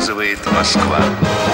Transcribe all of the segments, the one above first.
показывает Москва.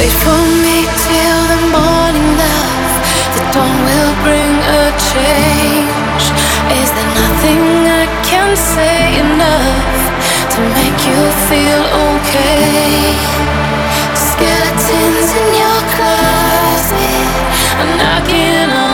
Wait for me till the morning, love. The dawn will bring a change. Is there nothing I can say enough to make you feel okay? Skeletons in your closet are knocking on.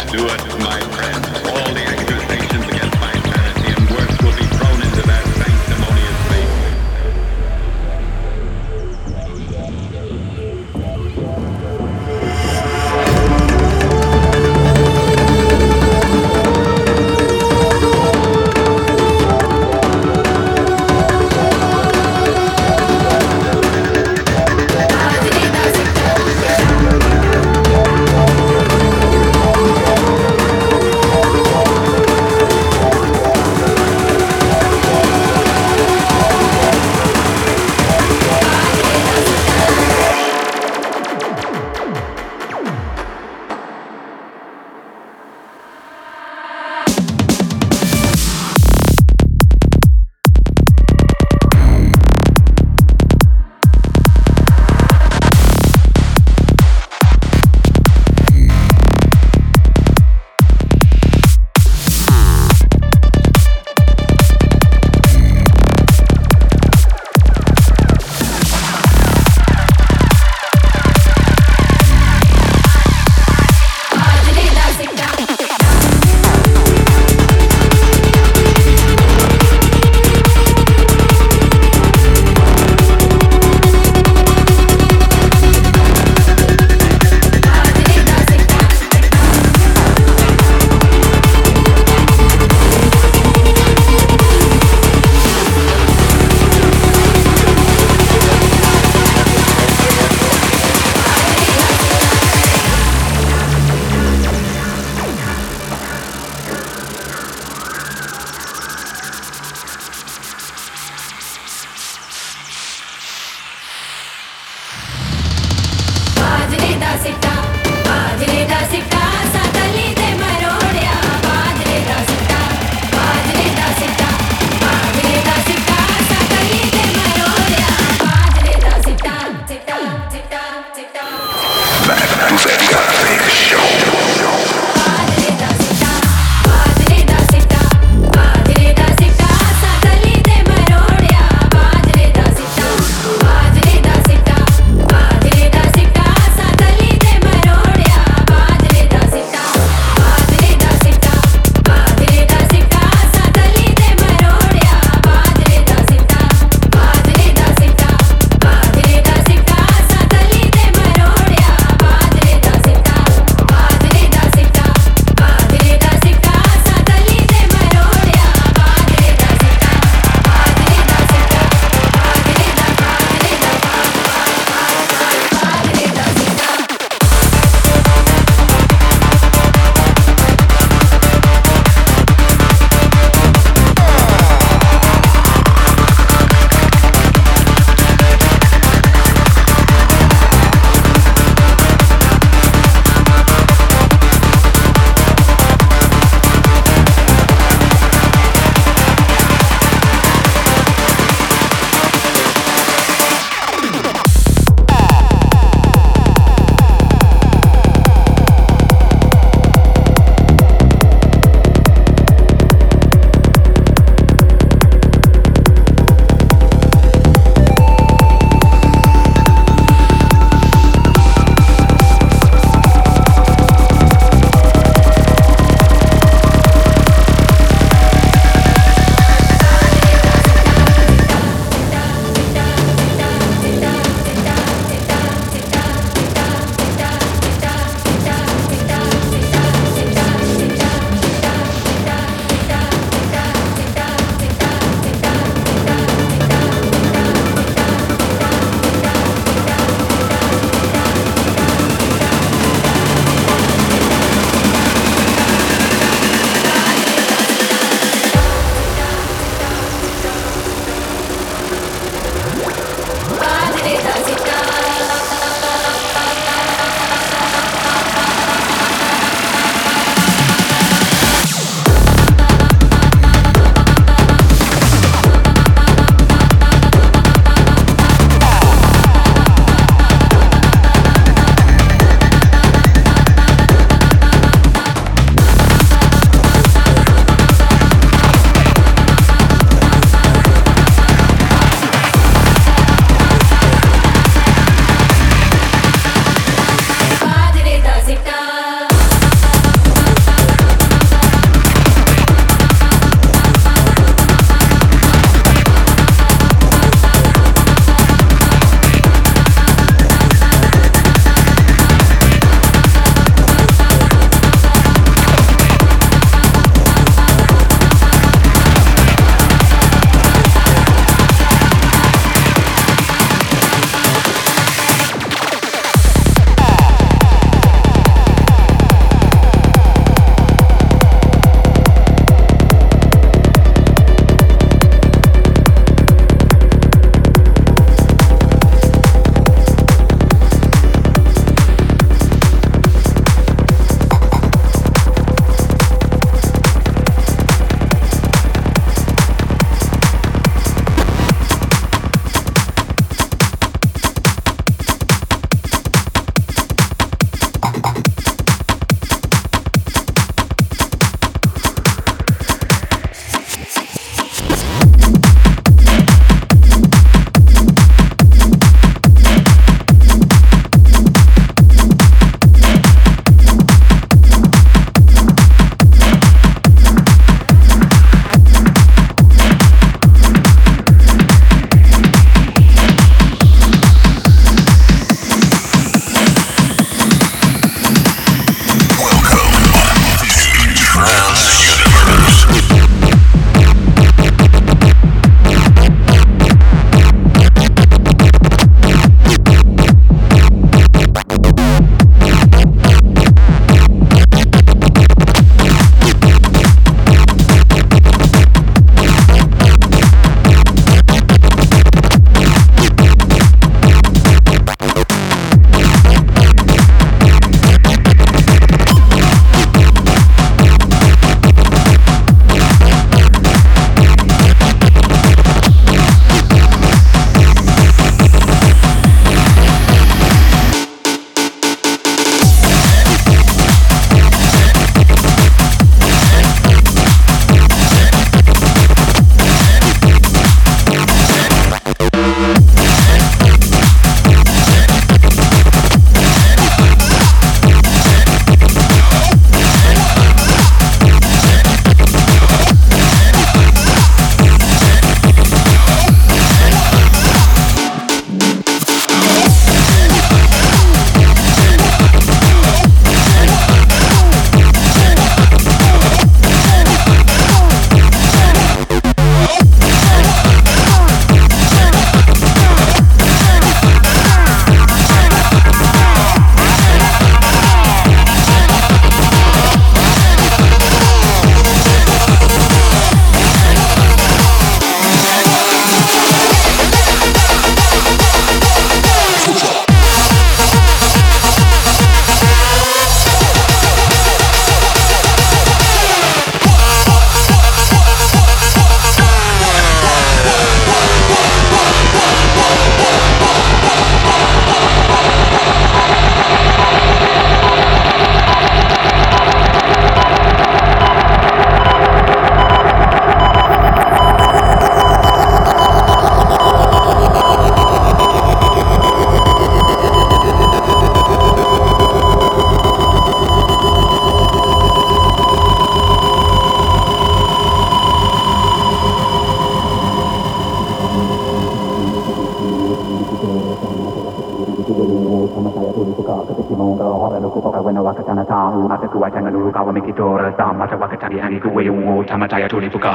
I have endured from my friend. all the accusations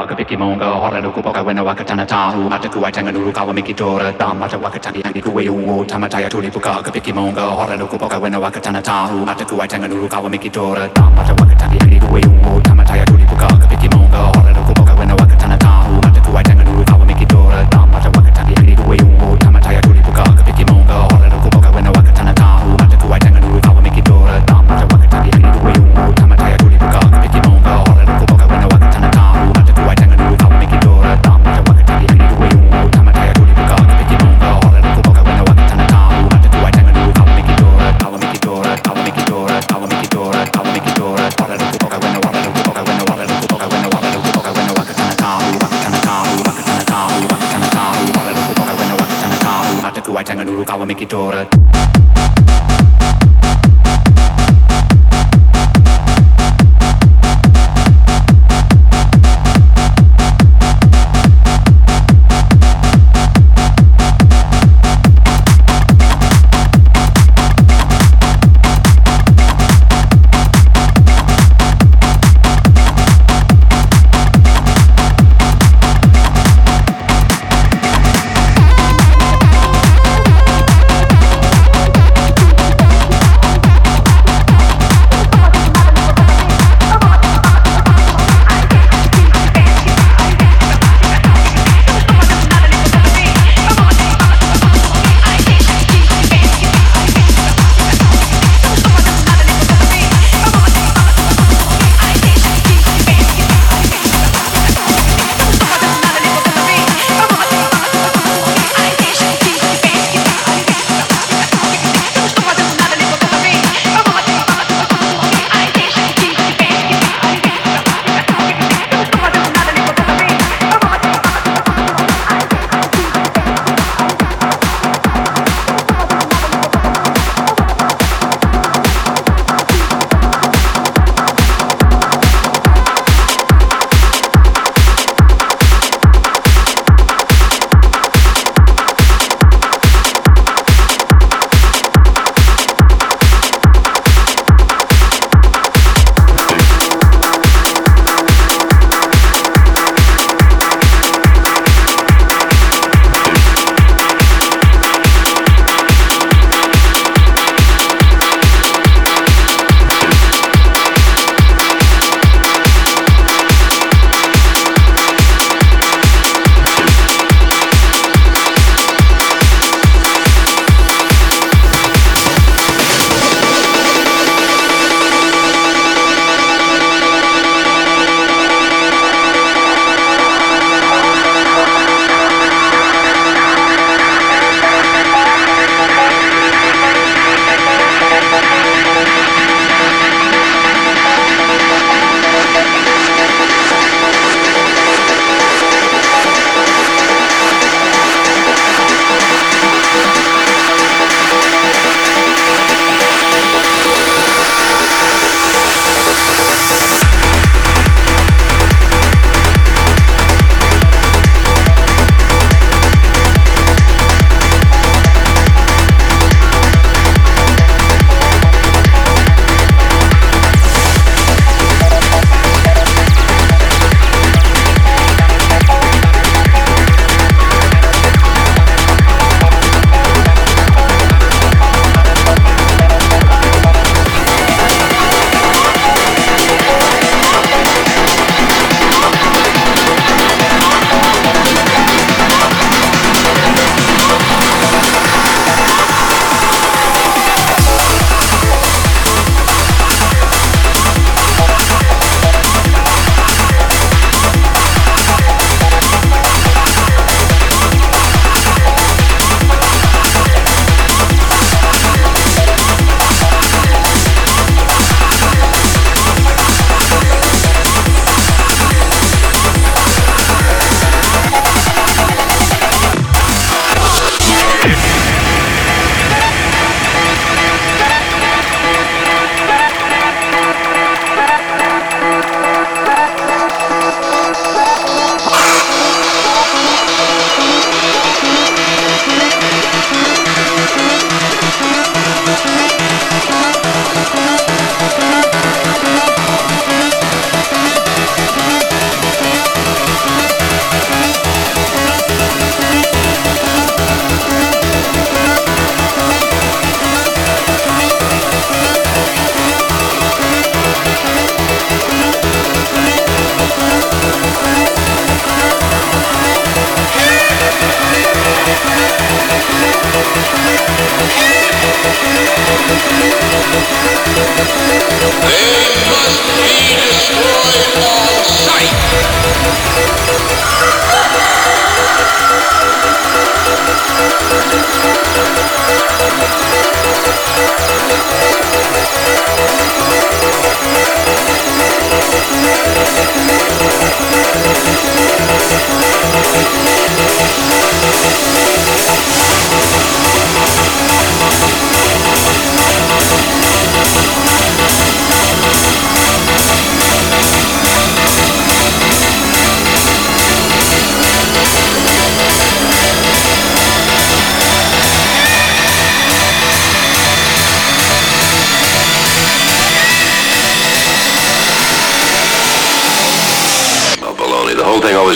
wakapiki monga hora lukupoka wena wakatana tahu hata nuru kawa mikitora tamata wakatani yangi kuweuo tamataya tulipuka kapiki monga hora lukupoka wena wakatana tahu hata nuru kawa mikitora tamata wakatani yangi kuweuo tamataya tulipuka kapiki monga hora lukupoka wena wakatana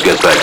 Gets back.